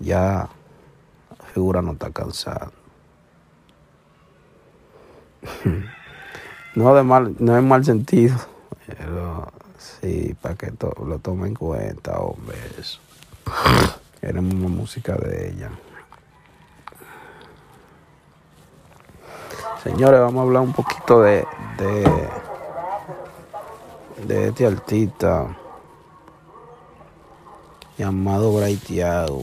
Ya la figura no está cansada. No de mal, no en mal sentido, pero sí, para que to- lo tome en cuenta, hombre, eso. Queremos más música de ella. Señores, vamos a hablar un poquito de, de, de este artista llamado Bray Thiago.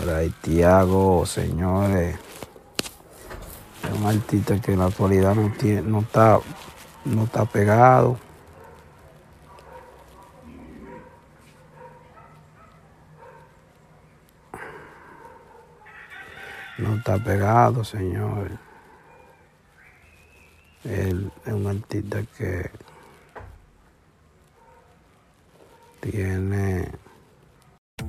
Bray Thiago, señores, es un artista que en la actualidad no, tiene, no, está, no está pegado. No está pegado, señores. Él es un artista que tiene